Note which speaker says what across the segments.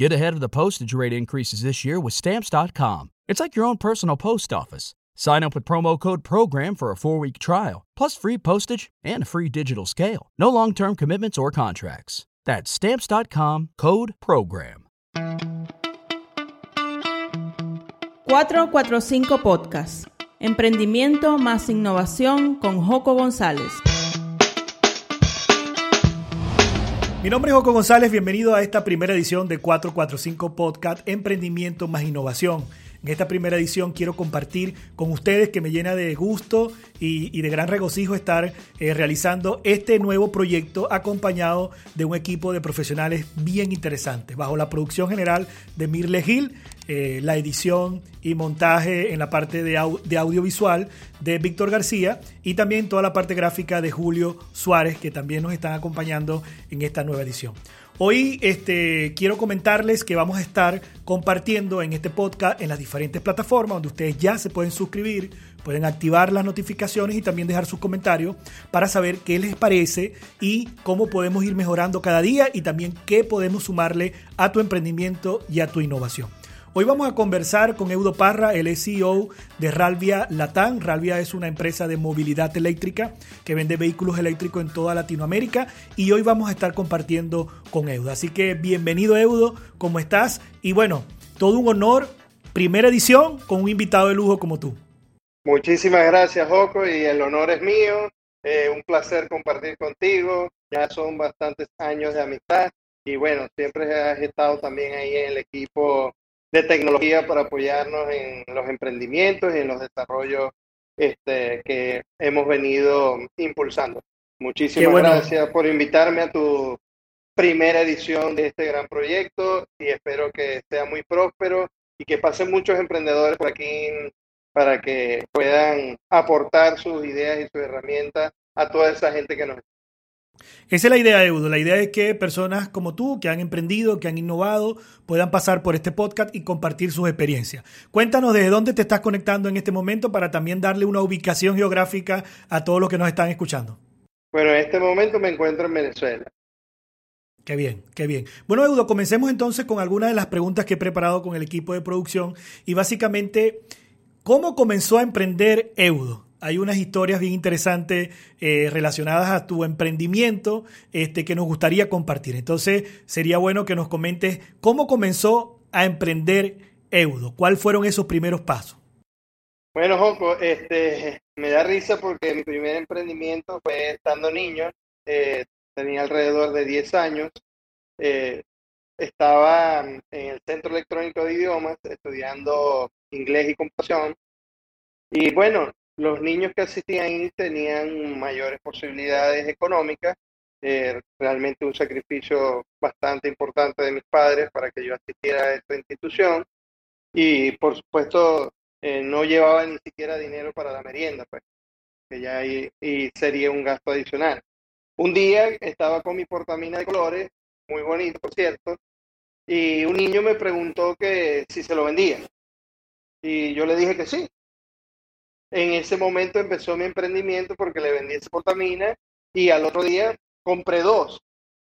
Speaker 1: Get ahead of the postage rate increases this year with Stamps.com. It's like your own personal post office. Sign up with promo code PROGRAM for a four week trial, plus free postage and a free digital scale. No long term commitments or contracts. That's Stamps.com code PROGRAM.
Speaker 2: 445 Podcast. Emprendimiento más innovación con Joco González.
Speaker 3: Mi nombre es Joco González, bienvenido a esta primera edición de 445 Podcast Emprendimiento más Innovación. En esta primera edición quiero compartir con ustedes que me llena de gusto y, de gran regocijo estar eh, realizando este nuevo proyecto acompañado de un equipo de profesionales bien interesantes, bajo la producción general de Mirle Gil, eh, la edición y montaje en la parte de, de audiovisual de Víctor García y también toda la parte gráfica de Julio Suárez, que también nos están acompañando en esta nueva edición. Hoy este, quiero comentarles que vamos a estar compartiendo en este podcast en las diferentes plataformas donde ustedes ya se pueden suscribir, pueden activar las notificaciones y también dejar sus comentarios para saber qué les parece y cómo podemos ir mejorando cada día y también qué podemos sumarle a tu emprendimiento y a tu innovación. Hoy vamos a conversar con Eudo Parra, el CEO de Ralvia Latam. Ralvia es una empresa de movilidad eléctrica que vende vehículos eléctricos en toda Latinoamérica y hoy vamos a estar compartiendo con Eudo. Así que bienvenido Eudo, ¿cómo estás? Y bueno, todo un honor, primera edición con un invitado de lujo como tú.
Speaker 4: Muchísimas gracias, Joco, y el honor es mío. Eh, un placer compartir contigo. Ya son bastantes años de amistad y bueno, siempre has estado también ahí en el equipo de tecnología para apoyarnos en los emprendimientos y en los desarrollos este, que hemos venido impulsando. Muchísimas gracias por invitarme a tu primera edición de este gran proyecto y espero que sea muy próspero y que pasen muchos emprendedores por aquí para que puedan aportar sus ideas y sus herramientas a toda esa gente que nos
Speaker 3: esa es la idea, Eudo. La idea es que personas como tú, que han emprendido, que han innovado, puedan pasar por este podcast y compartir sus experiencias. Cuéntanos desde dónde te estás conectando en este momento para también darle una ubicación geográfica a todos los que nos están escuchando.
Speaker 4: Bueno, en este momento me encuentro en Venezuela.
Speaker 3: Qué bien, qué bien. Bueno, Eudo, comencemos entonces con algunas de las preguntas que he preparado con el equipo de producción y básicamente, ¿cómo comenzó a emprender Eudo? Hay unas historias bien interesantes eh, relacionadas a tu emprendimiento este, que nos gustaría compartir. Entonces, sería bueno que nos comentes cómo comenzó a emprender Eudo, cuáles fueron esos primeros pasos.
Speaker 4: Bueno, Joco, este, me da risa porque mi primer emprendimiento fue estando niño, eh, tenía alrededor de 10 años, eh, estaba en el Centro Electrónico de Idiomas estudiando inglés y computación. Y bueno, los niños que asistían ahí tenían mayores posibilidades económicas, eh, realmente un sacrificio bastante importante de mis padres para que yo asistiera a esta institución y por supuesto eh, no llevaba ni siquiera dinero para la merienda, pues, que ya ahí y sería un gasto adicional. Un día estaba con mi portamina de colores, muy bonito por cierto, y un niño me preguntó que si se lo vendía. Y yo le dije que sí, en ese momento empezó mi emprendimiento porque le vendí esa portamina y al otro día compré dos.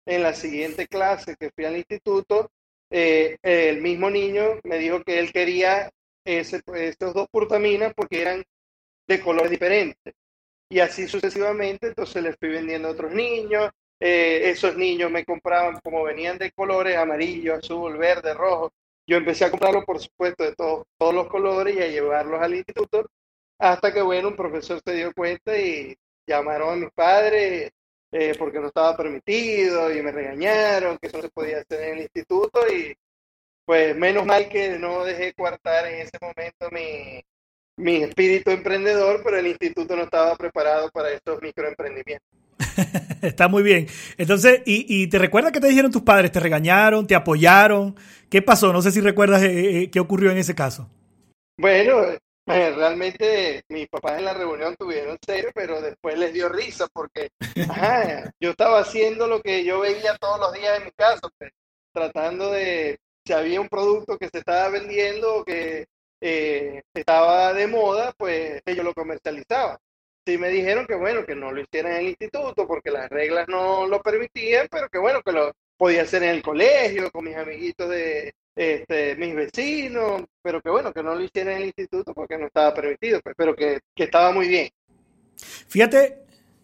Speaker 4: En la siguiente clase que fui al instituto, eh, el mismo niño me dijo que él quería ese, estos dos portaminas porque eran de colores diferentes. Y así sucesivamente, entonces les fui vendiendo a otros niños. Eh, esos niños me compraban como venían de colores amarillo, azul, verde, rojo. Yo empecé a comprarlos, por supuesto, de todos los colores y a llevarlos al instituto hasta que, bueno, un profesor se dio cuenta y llamaron a mis padres eh, porque no estaba permitido y me regañaron que eso no se podía hacer en el instituto y pues menos mal que no dejé coartar en ese momento mi, mi espíritu emprendedor, pero el instituto no estaba preparado para estos microemprendimientos.
Speaker 3: Está muy bien. Entonces, ¿y, ¿y, te recuerdas qué te dijeron tus padres? ¿Te regañaron? ¿Te apoyaron? ¿Qué pasó? No sé si recuerdas eh, eh, qué ocurrió en ese caso.
Speaker 4: Bueno, realmente mis papás en la reunión tuvieron serio, pero después les dio risa porque yo estaba haciendo lo que yo veía todos los días en mi casa, pues, tratando de, si había un producto que se estaba vendiendo o que eh, estaba de moda, pues ellos lo comercializaban. Sí me dijeron que bueno, que no lo hicieran en el instituto porque las reglas no lo permitían, pero que bueno, que lo, podía hacer en el colegio, con mis amiguitos de este, mis vecinos, pero que bueno, que no lo hiciera en el instituto porque no estaba permitido, pues, pero que, que estaba muy bien.
Speaker 3: Fíjate,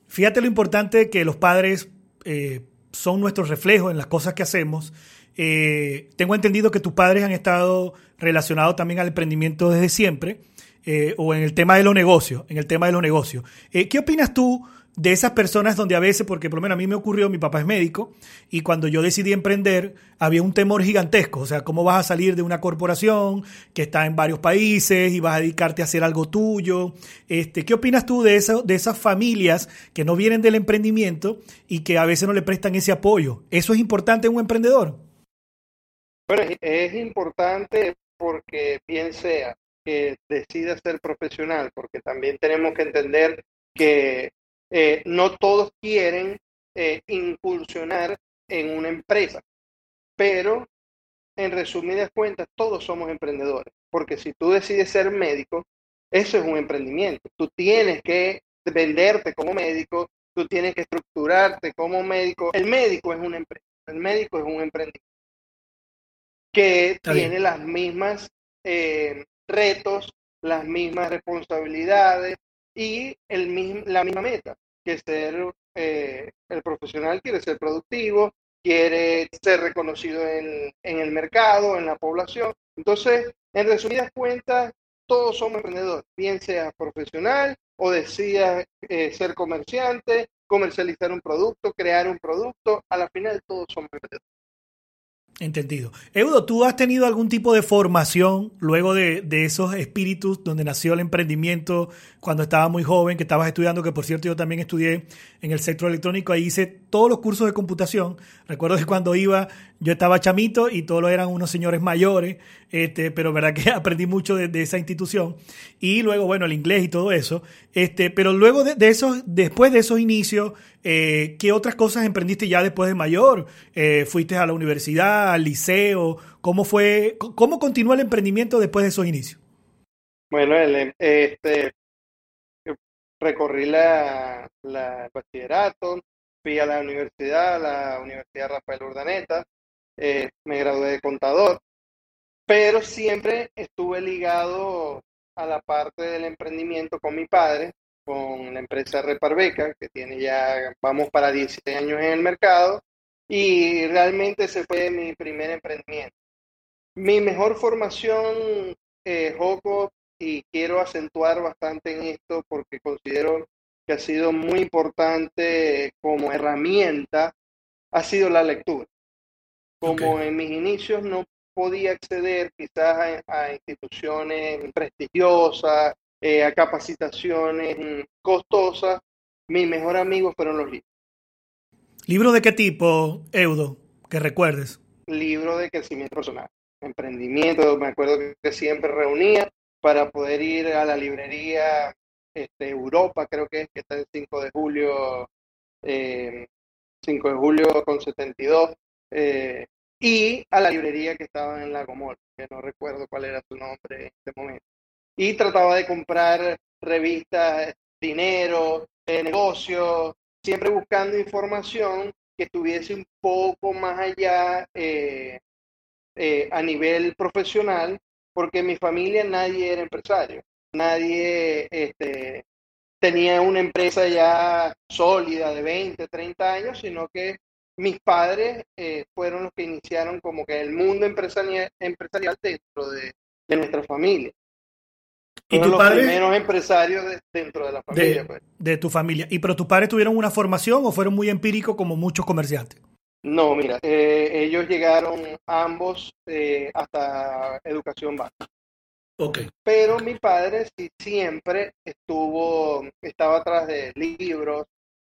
Speaker 3: fíjate lo importante que los padres eh, son nuestros reflejos en las cosas que hacemos. Eh, tengo entendido que tus padres han estado relacionados también al emprendimiento desde siempre, eh, o en el tema de los negocios, en el tema de los negocios. ¿Qué opinas tú de esas personas donde a veces, porque por lo menos a mí me ocurrió, mi papá es médico, y cuando yo decidí emprender, había un temor gigantesco, o sea, cómo vas a salir de una corporación que está en varios países y vas a dedicarte a hacer algo tuyo. Este, ¿Qué opinas tú de, eso, de esas familias que no vienen del emprendimiento y que a veces no le prestan ese apoyo? ¿Eso es importante en un emprendedor?
Speaker 4: Bueno, es importante porque bien sea que decida ser profesional, porque también tenemos que entender que eh, no todos quieren eh, incursionar en una empresa, pero en resumidas cuentas, todos somos emprendedores, porque si tú decides ser médico, eso es un emprendimiento. Tú tienes que venderte como médico, tú tienes que estructurarte como médico. El médico es una empresa, el médico es un emprendimiento que tiene las mismas eh, retos, las mismas responsabilidades y el, la misma meta que ser eh, el profesional quiere ser productivo, quiere ser reconocido en, el mercado, en la población. Entonces, en resumidas cuentas, todos somos emprendedores, bien sea profesional o decida eh, ser comerciante, comercializar un producto, crear un producto, a la final todos somos emprendedores.
Speaker 3: Entendido. Eudo, ¿tú has tenido algún tipo de formación luego de, de, esos espíritus donde nació el emprendimiento cuando estaba muy joven, que estabas estudiando, que por cierto yo también estudié en el sector electrónico, ahí hice todos los cursos de computación. Recuerdo que cuando iba yo estaba chamito y todos eran unos señores mayores, este, pero verdad que aprendí mucho de, esa institución. Y luego, bueno, el inglés y todo eso. Este, pero luego de, esos, después de esos inicios, eh, ¿qué otras cosas emprendiste ya después de mayor? Eh, ¿Fuiste a la universidad, al liceo? ¿Cómo fue, cómo continuó el emprendimiento después de esos inicios?
Speaker 4: Bueno, el, este, recorrí la, la bachillerato, fui a la universidad, la Universidad Rafael Urdaneta, eh, me gradué de contador, pero siempre estuve ligado a la parte del emprendimiento con mi padre, con la empresa Reparbeca, que tiene ya, vamos para 10 años en el mercado, y realmente ese fue mi primer emprendimiento. Mi mejor formación, eh, Joco, y quiero acentuar bastante en esto porque considero que ha sido muy importante como herramienta, ha sido la lectura. Como en mis inicios no podía acceder quizás a, instituciones prestigiosas, eh, a capacitaciones costosas, mi mejor amigo fueron los libros.
Speaker 3: ¿Libros de qué tipo, Eudo, que recuerdes?
Speaker 4: Libro de crecimiento personal, emprendimiento, me acuerdo que siempre reunía para poder ir a la librería este, Europa, creo que es, que está el 5 de julio, 5 eh, de julio con 72, eh, y a la librería que estaba en la Comor, que no recuerdo cuál era su nombre en este momento. Y trataba de comprar revistas, dinero, eh, negocios, siempre buscando información que estuviese un poco más allá a nivel profesional porque en mi familia nadie era empresario, nadie este, tenía una empresa ya sólida de 20, 30 años, sino que mis padres eh, fueron los que iniciaron como que el mundo empresarial, empresarial dentro de, nuestra familia. ¿Y tus los primeros empresarios dentro de la familia.
Speaker 3: Pues. De, tu familia. ¿Y pero tus padres tuvieron una formación o fueron muy empíricos como muchos comerciantes?
Speaker 4: No, mira, eh, ellos llegaron ambos eh, hasta educación básica.
Speaker 3: Okay.
Speaker 4: Pero mi padre sí siempre estuvo, estaba atrás de libros,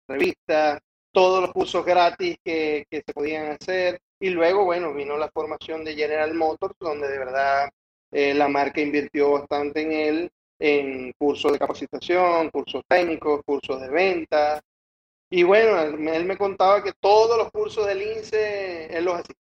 Speaker 4: revistas, todos los cursos gratis que, que se podían hacer. Y luego, bueno, vino la formación de General Motors, donde de verdad eh, la marca invirtió bastante en él, en cursos de capacitación, cursos técnicos, cursos de venta, y bueno, él, me contaba que todos los cursos del INSE él los hacía.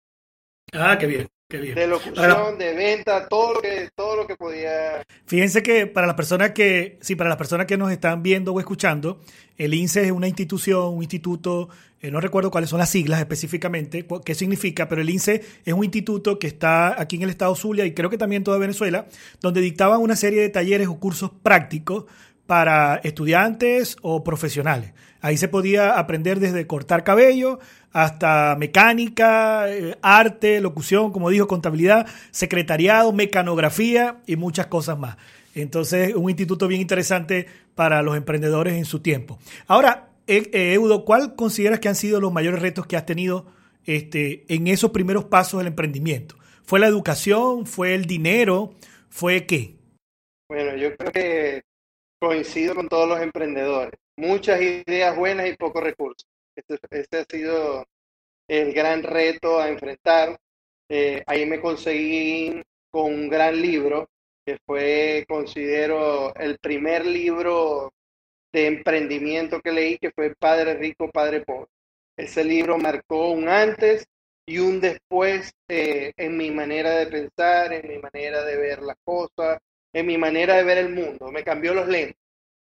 Speaker 3: Ah, qué bien.
Speaker 4: De locución, de venta, todo lo que, todo lo que podía.
Speaker 3: Fíjense que para las personas que, sí, para las personas que nos están viendo o escuchando, el INSE es una institución, un instituto, eh, no recuerdo cuáles son las siglas específicamente, qué significa, pero el INSE es un instituto que está aquí en el estado Zulia y creo que también en toda Venezuela, donde dictaban una serie de talleres o cursos prácticos para estudiantes o profesionales. Ahí se podía aprender desde cortar cabello hasta mecánica, eh, arte, locución, como dijo, contabilidad, secretariado, mecanografía y muchas cosas más. Entonces, un instituto bien interesante para los emprendedores en su tiempo. Ahora, eh, Eudo, ¿cuál consideras que han sido los mayores retos que has tenido este, en esos primeros pasos del emprendimiento? ¿Fue la educación? ¿Fue el dinero? ¿Fue qué?
Speaker 4: Bueno, yo creo que coincido con todos los emprendedores. Muchas ideas buenas y pocos recursos. Este, este ha sido el gran reto a enfrentar. Eh, ahí me conseguí con un gran libro que fue, considero, el primer libro de emprendimiento que leí, que fue Padre Rico, Padre Pobre. Ese libro marcó un antes y un después eh, en mi manera de pensar, en mi manera de ver las cosas, en mi manera de ver el mundo. Me cambió los lentes.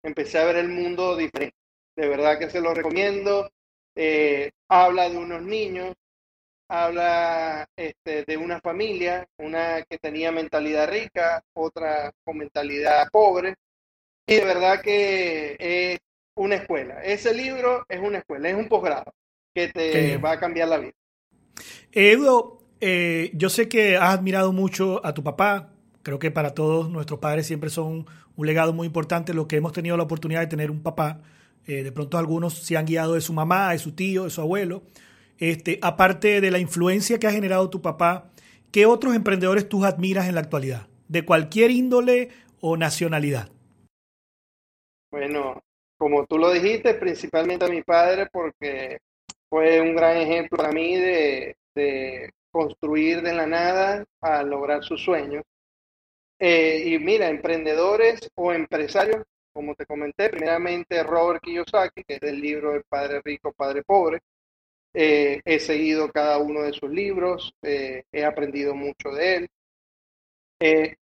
Speaker 4: Empecé a ver el mundo diferente. De verdad que se lo recomiendo. Eh, habla de unos niños, habla este, de una familia, una que tenía mentalidad rica, otra con mentalidad pobre. Y de verdad que es una escuela. Ese libro es una escuela, es un posgrado que te va a cambiar la vida.
Speaker 3: Eduardo, eh, yo sé que has admirado mucho a tu papá, Creo que para todos nuestros padres siempre son un legado muy importante. Lo que hemos tenido la oportunidad de tener un papá, eh, de pronto algunos se han guiado de su mamá, de su tío, de su abuelo. Este, aparte de la influencia que ha generado tu papá, ¿qué otros emprendedores tú admiras en la actualidad? De cualquier índole o nacionalidad.
Speaker 4: Bueno, como tú lo dijiste, principalmente a mi padre, porque fue un gran ejemplo para mí de, de construir de la nada a lograr sus sueños. Eh, y mira, emprendedores o empresarios, como te comenté, primeramente Robert Kiyosaki, que es del libro El Padre Rico, Padre Pobre. Eh, he seguido cada uno de sus libros, eh, he aprendido mucho de él.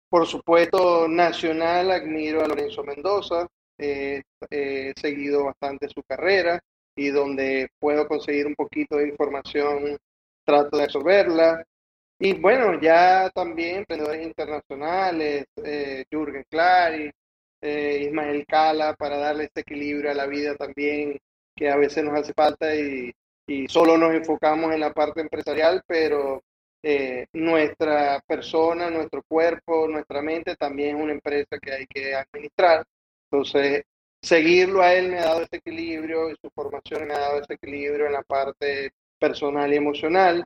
Speaker 4: por supuesto, nacional, admiro a Lorenzo Mendoza, he seguido bastante su carrera y donde puedo conseguir un poquito de información, trato de absorberla. Y bueno, ya también emprendedores internacionales, eh, Jürgen Clary, eh, Ismael Cala, para darle este equilibrio a la vida también, que a veces nos hace falta y, y solo nos enfocamos en la parte empresarial, pero eh, nuestra persona, nuestro cuerpo, nuestra mente también es una empresa que hay que administrar. Entonces, seguirlo a él me ha dado ese equilibrio y su formación me ha dado ese equilibrio en la parte personal y emocional.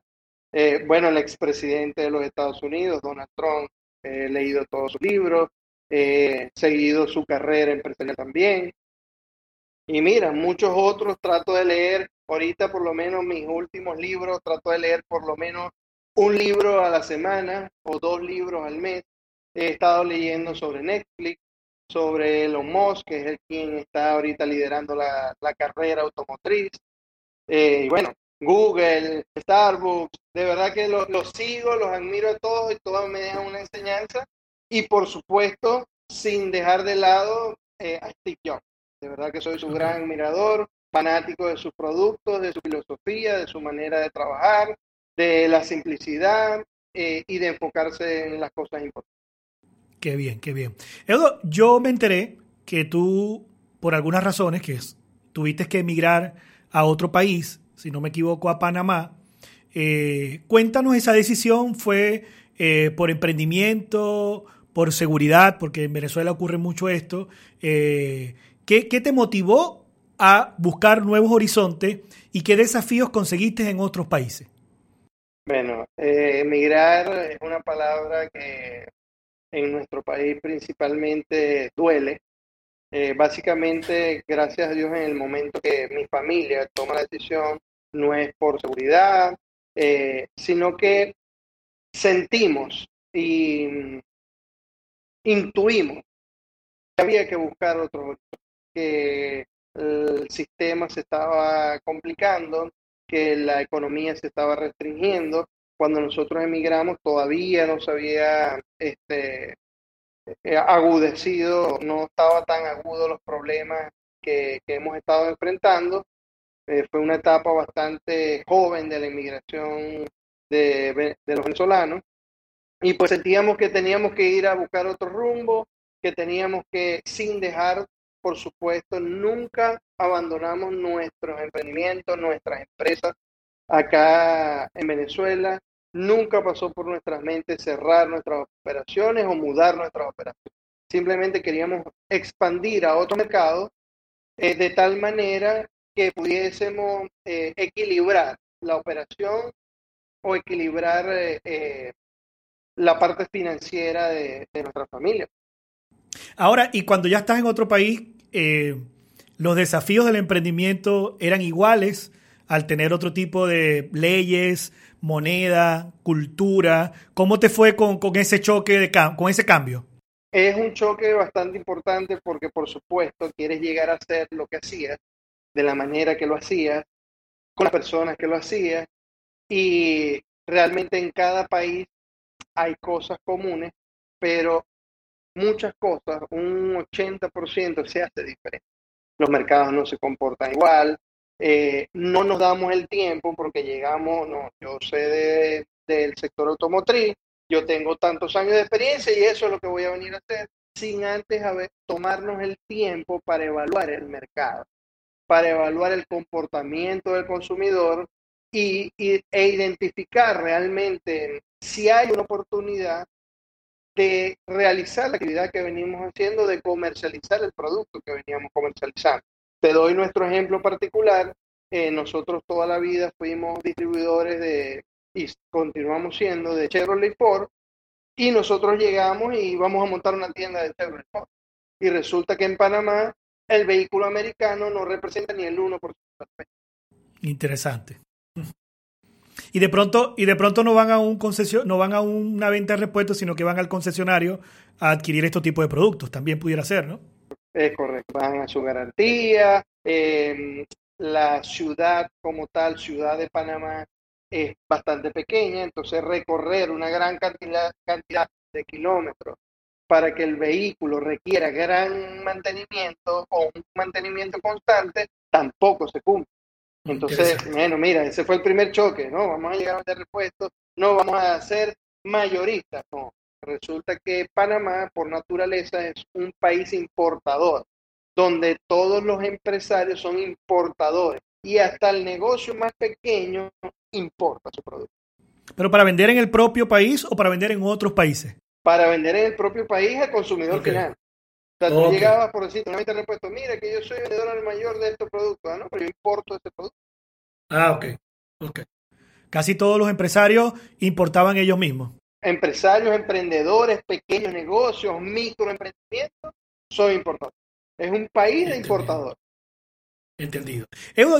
Speaker 4: Eh, bueno, el expresidente de los Estados Unidos, Donald Trump, he leído todos sus libros, he seguido su carrera empresarial también. Y mira, muchos otros trato de leer, ahorita por lo menos mis últimos libros, trato de leer por lo menos un libro a la semana o dos libros al mes. He estado leyendo sobre Netflix, sobre Elon Musk, que es el quien está ahorita liderando la, carrera automotriz. Eh, y bueno, Google, Starbucks, de verdad que los, sigo, los admiro a todos y todos me dejan una enseñanza. Y por supuesto, sin dejar de lado eh, a Steve Jobs. De verdad que soy su gran admirador, fanático de sus productos, de su filosofía, de su manera de trabajar, de la simplicidad eh, y de enfocarse en las cosas importantes.
Speaker 3: Qué bien, qué bien. Eduardo, yo me enteré que tú, por algunas razones, que tuviste que emigrar a otro país si no me equivoco, a Panamá. Eh, cuéntanos esa decisión, ¿fue eh, por emprendimiento, por seguridad, porque en Venezuela ocurre mucho esto? Eh, ¿qué, te motivó a buscar nuevos horizontes y qué desafíos conseguiste en otros países?
Speaker 4: Bueno, emigrar es una palabra que en nuestro país principalmente duele, eh, básicamente, gracias a Dios, en el momento que mi familia toma la decisión, no es por seguridad, eh, sino que sentimos y intuimos que había que buscar otro, que el sistema se estaba complicando, que la economía se estaba restringiendo cuando nosotros emigramos todavía no se había este, eh, agudecido, no estaba tan agudo los problemas que, hemos estado enfrentando. Eh, fue una etapa bastante joven de la inmigración de, los venezolanos y pues sentíamos que teníamos que ir a buscar otro rumbo, que teníamos que, sin dejar, por supuesto, nunca abandonamos nuestros emprendimientos, nuestras empresas acá en Venezuela. Nunca pasó por nuestras mentes cerrar nuestras operaciones o mudar nuestras operaciones. Simplemente queríamos expandir a otro mercado eh, de tal manera que pudiésemos eh, equilibrar la operación o equilibrar eh, la parte financiera de, nuestra familia.
Speaker 3: Ahora, y cuando ya estás en otro país, los desafíos del emprendimiento eran iguales al tener otro tipo de leyes, moneda, cultura. ¿Cómo te fue con, ese choque, de, con ese cambio?
Speaker 4: Es un choque bastante importante porque, por supuesto, quieres llegar a hacer lo que hacías, de la manera que lo hacías, con las personas que lo hacías, y realmente en cada país hay cosas comunes, pero muchas cosas, un 80% se hace diferente. Los mercados no se comportan igual, eh, no nos damos el tiempo porque llegamos, no, yo sé del sector automotriz, yo tengo tantos años de experiencia y eso es lo que voy a venir a hacer, sin antes tomarnos el tiempo para evaluar el mercado, para evaluar el comportamiento del consumidor y, e identificar realmente si hay una oportunidad de realizar la actividad que venimos haciendo, de comercializar el producto que veníamos comercializando. Te doy nuestro ejemplo particular. Eh, nosotros toda la vida fuimos distribuidores de, y continuamos siendo, de Chevrolet Ford, y nosotros llegamos y vamos a montar una tienda de Chevrolet Ford. Y resulta que en Panamá el vehículo americano no representa ni el 1%.
Speaker 3: Interesante. Y de pronto, y de pronto no van a un concesio, no van a una venta de repuestos, sino que van al concesionario a adquirir estos tipos de productos. También pudiera ser, ¿no?
Speaker 4: Es correcto, van a su garantía. Em, la ciudad como tal, ciudad de Panamá, es bastante pequeña, entonces recorrer una gran cantidad, cantidad de kilómetros para que el vehículo requiera gran mantenimiento o un mantenimiento constante, tampoco se cumple. Entonces, bueno, mira, ese fue el primer choque, ¿no? Vamos a llegar a de repuestos, no vamos a ser mayoristas, no. Resulta que Panamá, por naturaleza, es un país importador, donde todos los empresarios son importadores y hasta el negocio más pequeño importa su producto.
Speaker 3: ¿Pero para vender en el propio país o para vender en otros países?
Speaker 4: Para vender en el propio país al consumidor final. O sea, tú llegabas por decir, una vez repuesto, mira que yo soy vendedor al mayor de estos productos, ah, ¿no? Pero yo importo este producto.
Speaker 3: Ah, ok. Ok. Casi todos los empresarios importaban ellos mismos
Speaker 4: empresarios, emprendedores, pequeños negocios, microemprendimientos, son importantes. Es un país de importadores.
Speaker 3: Entendido.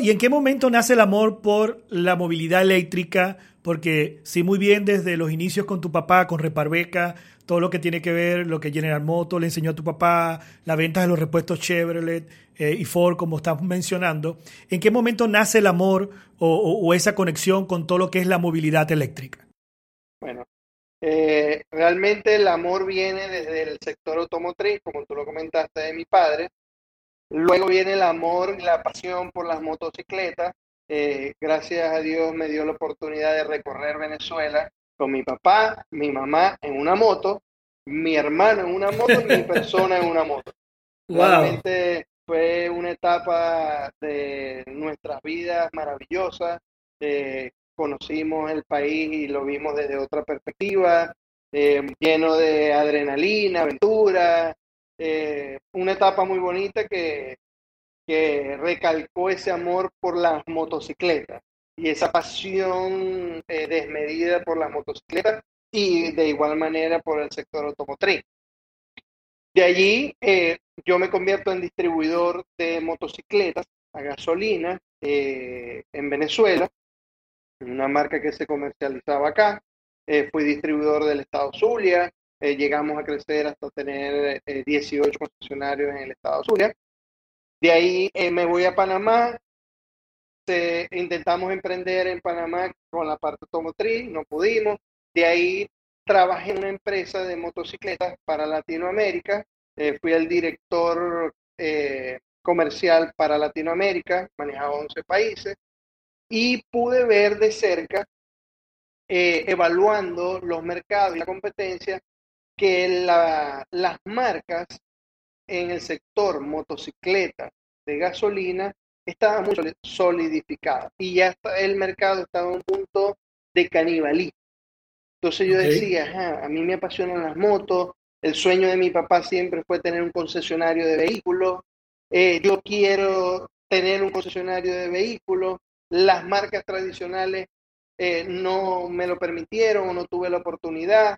Speaker 3: ¿y en qué momento nace el amor por la movilidad eléctrica? Porque sí, muy bien desde los inicios con tu papá, con Reparbeca, todo lo que tiene que ver, lo que General Motors le enseñó a tu papá, las ventas de los repuestos Chevrolet eh, y Ford, como estás mencionando. ¿En qué momento nace el amor o esa conexión con todo lo que es la movilidad eléctrica?
Speaker 4: Bueno, eh, realmente el amor viene desde el sector automotriz, como tú lo comentaste de mi padre. Luego viene el amor y la pasión por las motocicletas. Eh, gracias a Dios me dio la oportunidad de recorrer Venezuela con mi papá, mi mamá en una moto, mi hermano en una moto y mi persona en una moto. Realmente fue una etapa de nuestras vidas maravillosa. Eh, conocimos el país y lo vimos desde otra perspectiva, eh, lleno de adrenalina, aventura, eh, una etapa muy bonita que, que, recalcó ese amor por las motocicletas y esa pasión eh, desmedida por las motocicletas y de igual manera por el sector automotriz. De allí yo me convierto en distribuidor de motocicletas a gasolina en Venezuela una marca que se comercializaba acá. Eh, fui distribuidor del estado Zulia. Eh, llegamos a crecer hasta tener 18 eh, concesionarios en el estado Zulia. De ahí me voy a Panamá. intentamos emprender en Panamá con la parte automotriz, no pudimos. De ahí trabajé en una empresa de motocicletas para Latinoamérica. Eh, fui el director eh, comercial para Latinoamérica, manejaba 11 países y pude ver de cerca, eh, evaluando los mercados y la competencia, que las marcas en el sector motocicleta de gasolina estaban muy solidificadas y ya el mercado estaba en un punto de canibalismo. Entonces yo decía, a mí me apasionan las motos, el sueño de mi papá siempre fue tener un concesionario de vehículos, eh, yo quiero tener un concesionario de vehículos, las marcas tradicionales eh, no me lo permitieron o no tuve la oportunidad,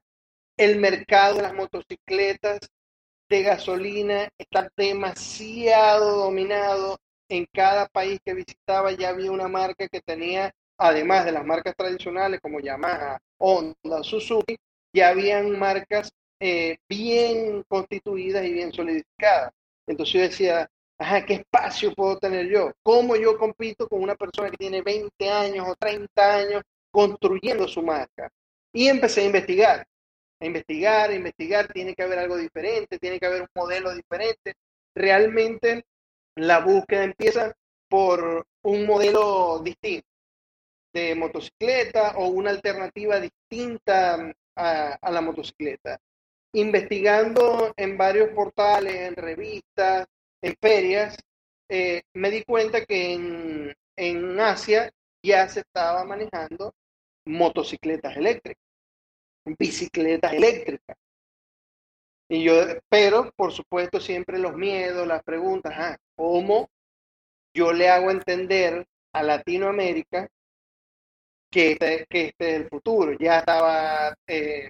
Speaker 4: el mercado de las motocicletas de gasolina está demasiado dominado. En cada país que visitaba ya había una marca que tenía, además de las marcas tradicionales como Yamaha, Honda, Suzuki, ya habían marcas eh, bien constituidas y bien solidificadas. Entonces yo decía, ajá, ¿qué espacio puedo tener yo? ¿Cómo yo compito con una persona que tiene 20 años o 30 años construyendo su marca? Y empecé a investigar, a investigar, a investigar, tiene que haber algo diferente, tiene que haber un modelo diferente. Realmente la búsqueda empieza por un modelo distinto de motocicleta o una alternativa distinta a, la motocicleta. Investigando en varios portales, en revistas, en ferias, eh, me di cuenta que en, en Asia ya se estaba manejando motocicletas eléctricas, bicicletas eléctricas. Y yo, pero por supuesto siempre los miedos, las preguntas, ah, ¿cómo yo le hago entender a Latinoamérica que este, que este es el futuro? Ya estaba eh,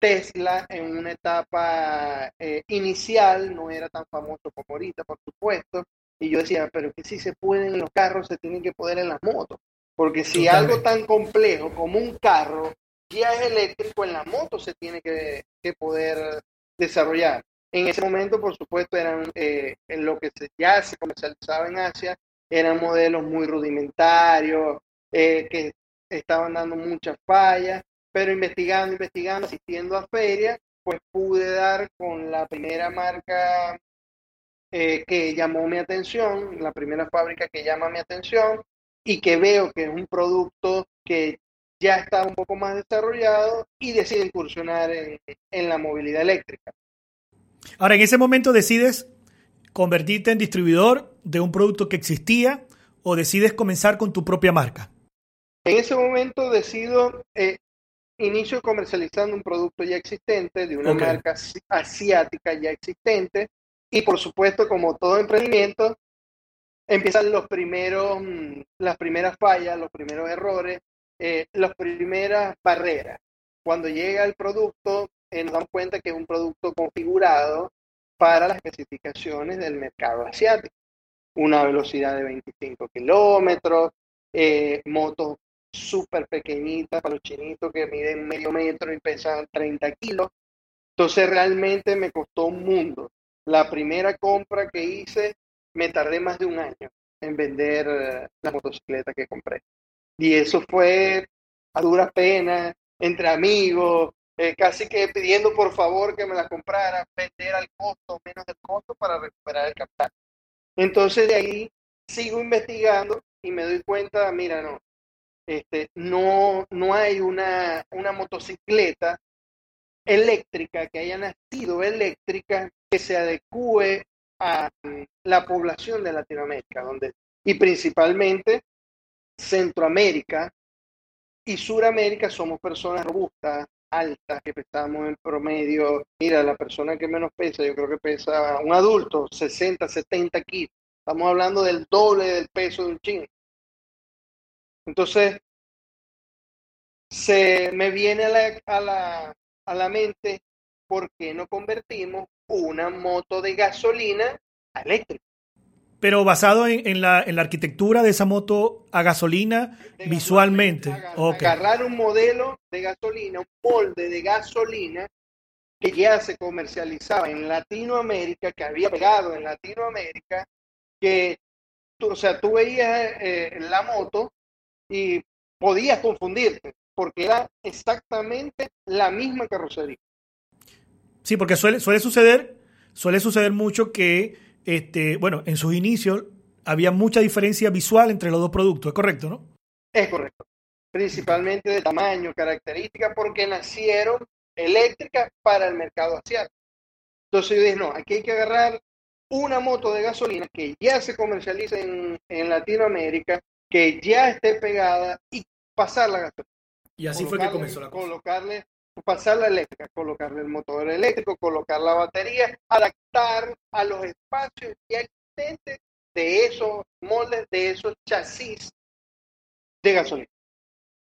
Speaker 4: Tesla en una etapa eh, inicial, no era tan famoso como ahorita, por supuesto, y yo decía, pero que si se pueden en los carros, se tienen que poder en las motos, porque si algo tan complejo como un carro ya es eléctrico, en la moto se tiene que, poder desarrollar. En ese momento, por supuesto, eran eh, en lo que se, ya se comercializaba en Asia, eran modelos muy rudimentarios, eh, que estaban dando muchas fallas, pero investigando, investigando, asistiendo a ferias, pues pude dar con la primera marca eh, que llamó mi atención, la primera fábrica que llama mi atención y que veo que es un producto que ya está un poco más desarrollado y decide incursionar en, en la movilidad eléctrica.
Speaker 3: Ahora, en ese momento decides convertirte en distribuidor de un producto que existía o decides comenzar con tu propia marca.
Speaker 4: En ese momento decido eh, inicio comercializando un producto ya existente, de una marca asiática ya existente, y por supuesto, como todo emprendimiento, empiezan los primeros, mm, las primeras fallas, los primeros errores, eh, las primeras barreras. Cuando llega el producto, eh, nos damos cuenta que es un producto configurado para las especificaciones del mercado asiático. Una velocidad de 25 kilómetros, eh, motos súper pequeñitas para los chinitos que miden medio metro y pesan 30 kilos. Entonces realmente me costó un mundo. La primera compra que hice me tardé más de un año en vender eh, la motocicleta que compré. Y eso fue a dura pena, entre amigos, eh, casi que pidiendo por favor que me la comprara, vender al costo, menos del costo para recuperar el capital. Entonces de ahí sigo investigando y me doy cuenta, mira, no, este, no, no hay una, una motocicleta eléctrica que haya nacido eléctrica que se adecue a la población de Latinoamérica, donde, y principalmente Centroamérica y Suramérica somos personas robustas, altas, que pesamos en promedio. Mira, la persona que menos pesa, yo creo que pesa un adulto, 60, 70 kilos. Estamos hablando del doble del peso de un chino. Entonces, se me viene a la, a la, a la mente por qué no convertimos una moto de gasolina a eléctrica.
Speaker 3: Pero basado en, la, en, la, arquitectura de esa moto a gasolina, visualmente.
Speaker 4: Agarrar, un modelo de gasolina, un molde de gasolina que ya se comercializaba en Latinoamérica, que había pegado en Latinoamérica, que o sea, tú veías eh, la moto y podías confundirte, porque era exactamente la misma carrocería.
Speaker 3: Sí, porque suele, suele suceder, suele suceder mucho que, este, bueno, en sus inicios había mucha diferencia visual entre los dos productos, ¿es correcto, no?
Speaker 4: Es correcto. Principalmente de tamaño, características, porque nacieron eléctricas para el mercado asiático. Entonces yo dije, no, aquí hay que agarrar una moto de gasolina que ya se comercializa en, en Latinoamérica, que ya esté pegada y pasar la gasolina.
Speaker 3: Y así fue que comenzó la cosa.
Speaker 4: Colocarle, pasar la eléctrica, colocarle el motor eléctrico, colocar la batería, adaptar a los espacios ya existentes de esos moldes, de esos chasis de gasolina.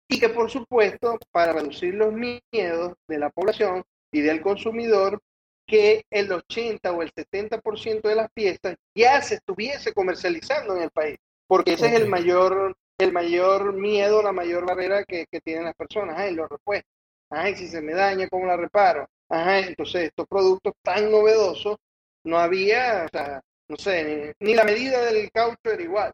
Speaker 4: Y que por supuesto, para reducir los miedos de la población y del consumidor, que el 80 o el 70% de las piezas ya se estuviese comercializando en el país, porque ese es el mayor, el mayor miedo, la mayor barrera que, tienen las personas, ay, los repuestos, ay, si se me daña, ¿cómo la reparo? Ajá, entonces estos productos tan novedosos, no había, o sea, no sé, ni, la medida del caucho era igual.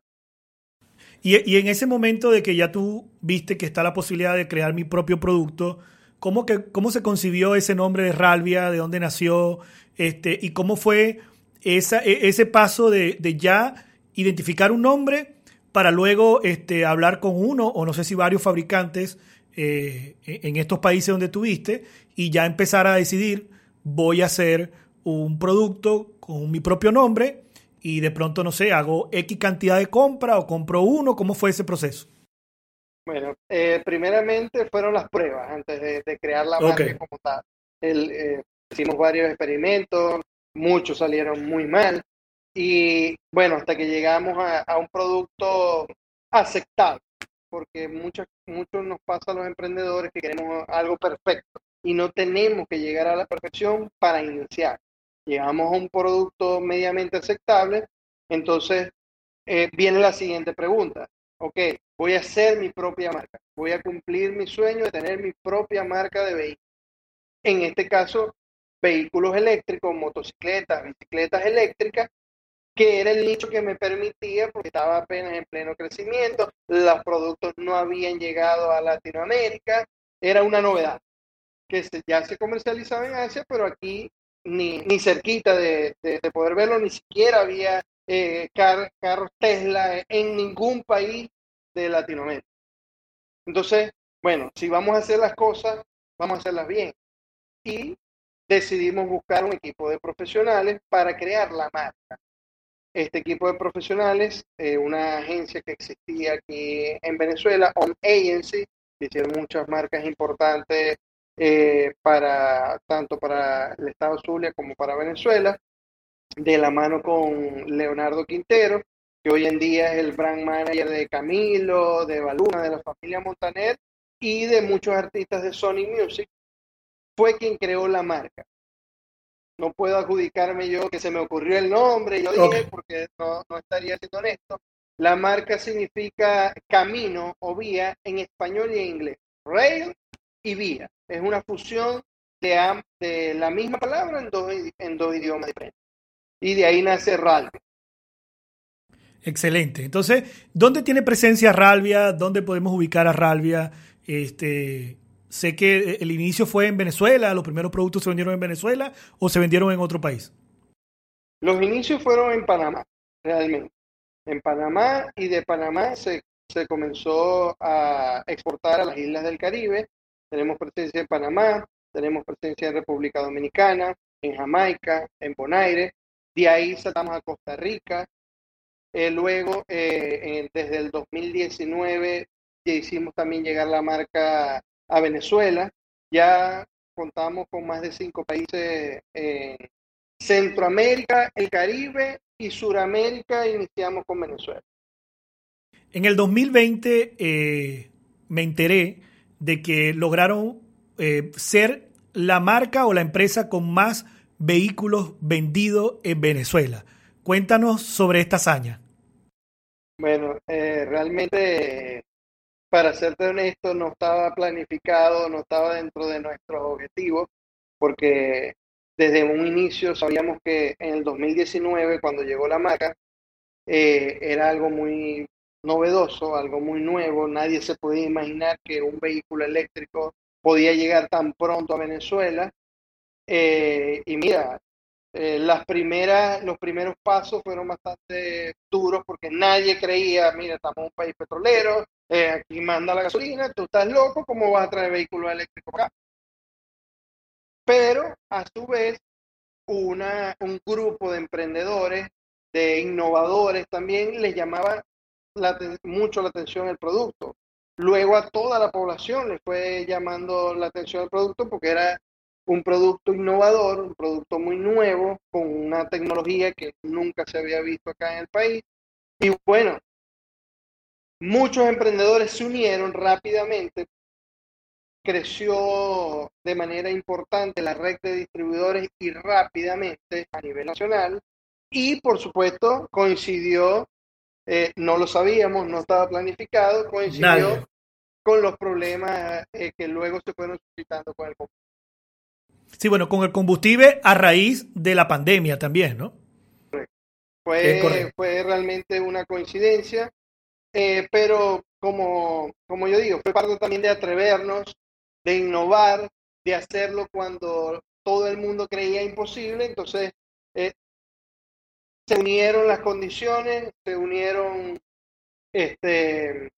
Speaker 3: Y, y, en ese momento de que ya tú viste que está la posibilidad de crear mi propio producto, ¿Cómo, que, ¿Cómo se concibió ese nombre de Ralvia? ¿De dónde nació? Este, ¿Y cómo fue esa, e, ese paso de, de, ya identificar un nombre para luego este, hablar con uno o no sé si varios fabricantes eh, en estos países donde tuviste y ya empezar a decidir voy a hacer un producto con mi propio nombre y de pronto, no sé, hago X cantidad de compra o compro uno? ¿Cómo fue ese proceso?
Speaker 4: Bueno, eh, primeramente fueron las pruebas antes de, crear la marca como tal. Eh, hicimos varios experimentos, muchos salieron muy mal y bueno, hasta que llegamos a, un producto aceptable, porque muchos muchos nos pasa a los emprendedores que queremos algo perfecto y no tenemos que llegar a la perfección para iniciar. Llegamos a un producto mediamente aceptable, entonces eh, viene la siguiente pregunta. Ok, voy a hacer mi propia marca, voy a cumplir mi sueño de tener mi propia marca de vehículos. En este caso, vehículos eléctricos, motocicletas, bicicletas eléctricas, que era el nicho que me permitía, porque estaba apenas en pleno crecimiento, los productos no habían llegado a Latinoamérica, era una novedad, que ya se comercializaba en Asia, pero aquí ni, ni cerquita de, de, poder verlo, ni siquiera había eh, carros Tesla en ningún país de Latinoamérica. Entonces, bueno, si vamos a hacer las cosas, vamos a hacerlas bien. Y decidimos buscar un equipo de profesionales para crear la marca. Este equipo de profesionales, eh, una agencia que existía aquí en Venezuela, On Agency, que hicieron muchas marcas importantes eh, para tanto para el Estado Zulia como para Venezuela, de la mano con Leonardo Quintero, que hoy en día es el brand manager de Camilo, de Baluna, de la familia Montaner y de muchos artistas de Sony Music, fue quien creó la marca. No puedo adjudicarme yo que se me ocurrió el nombre, yo dije, porque no, no estaría siendo honesto. La marca significa camino o vía en español y en inglés. Rail y vía. Es una fusión de, de la misma palabra en dos, en dos idiomas diferentes. Y de ahí nace Ralph.
Speaker 3: Excelente. Entonces, ¿dónde tiene presencia Ralvia? ¿Dónde podemos ubicar a Ralvia? Este, sé que el inicio fue en Venezuela, los primeros productos se vendieron en Venezuela o se vendieron en otro país.
Speaker 4: Los inicios fueron en Panamá, realmente. En Panamá y de Panamá se, se comenzó a exportar a las islas del Caribe. Tenemos presencia en Panamá, tenemos presencia en República Dominicana, en Jamaica, en Bonaire. De ahí saltamos a Costa Rica, eh, luego, eh, desde el 2019, hicimos también llegar la marca a Venezuela. Ya contamos con más de cinco países en Centroamérica, el Caribe y Suramérica. Iniciamos con Venezuela.
Speaker 3: En el 2020 eh, me enteré de que lograron ser la marca o la empresa con más vehículos vendidos en Venezuela. Cuéntanos sobre esta hazaña.
Speaker 4: Bueno, eh, realmente, para serte honesto, no estaba planificado, no estaba dentro de nuestros objetivos, porque desde un inicio sabíamos que en el 2019, cuando llegó la marca, eh, era algo muy novedoso, algo muy nuevo. Nadie se podía imaginar que un vehículo eléctrico podía llegar tan pronto a Venezuela. Eh, y mira, eh, las primeras, los primeros pasos fueron bastante duros porque nadie creía, mira, estamos en un país petrolero, aquí manda la gasolina, tú estás loco, ¿cómo vas a traer vehículos eléctricos acá? Pero a su vez, una, un grupo de emprendedores de innovadores también les llamaba mucho la atención el producto. Luego a toda la población le fue llamando la atención el producto porque era un producto innovador, un producto muy nuevo, con una tecnología que nunca se había visto acá en el país. Y bueno, muchos emprendedores se unieron rápidamente, creció de manera importante la red de distribuidores y rápidamente a nivel nacional y por supuesto coincidió, eh, no lo sabíamos, no estaba planificado, coincidió con los problemas eh, que luego se fueron suscitando con el combustible.
Speaker 3: Sí, bueno, con el combustible a raíz de la pandemia también, ¿no?
Speaker 4: Fue, fue realmente una coincidencia, eh, pero como, como yo digo, fue parte también de atrevernos, de innovar, de hacerlo cuando todo el mundo creía imposible. Entonces, se unieron las condiciones, se unieron este,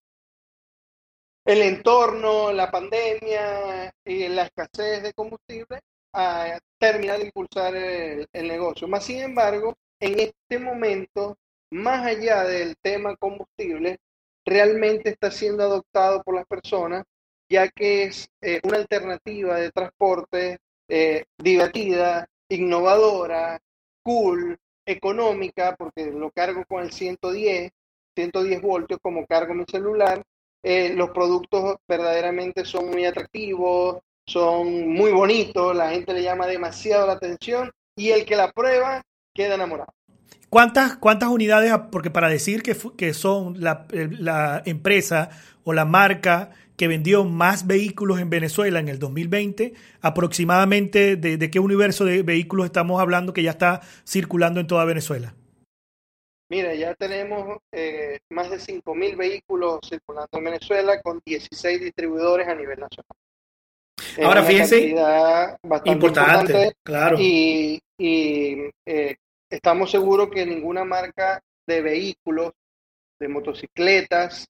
Speaker 4: el entorno, la pandemia y la escasez de combustible a terminar de impulsar el, negocio. Más sin embargo, en este momento, más allá del tema combustible, realmente está siendo adoptado por las personas, ya que es eh, una alternativa de transporte eh, divertida, innovadora, cool, económica, porque lo cargo con el 110, 110 voltios como cargo mi celular, eh, los productos verdaderamente son muy atractivos, son muy bonitos, la gente le llama demasiado la atención y el que la prueba queda enamorado.
Speaker 3: ¿Cuántas, cuántas unidades, porque para decir que, que son la, la empresa o la marca que vendió más vehículos en Venezuela en el 2020, aproximadamente de, qué universo de vehículos estamos hablando que ya está circulando en toda Venezuela.
Speaker 4: Mira, ya tenemos eh, más de 5.000 vehículos circulando en Venezuela con 16 distribuidores a nivel nacional.
Speaker 3: Ahora fíjense, importante, claro.
Speaker 4: Y, eh, estamos seguros que ninguna marca de vehículos, de motocicletas,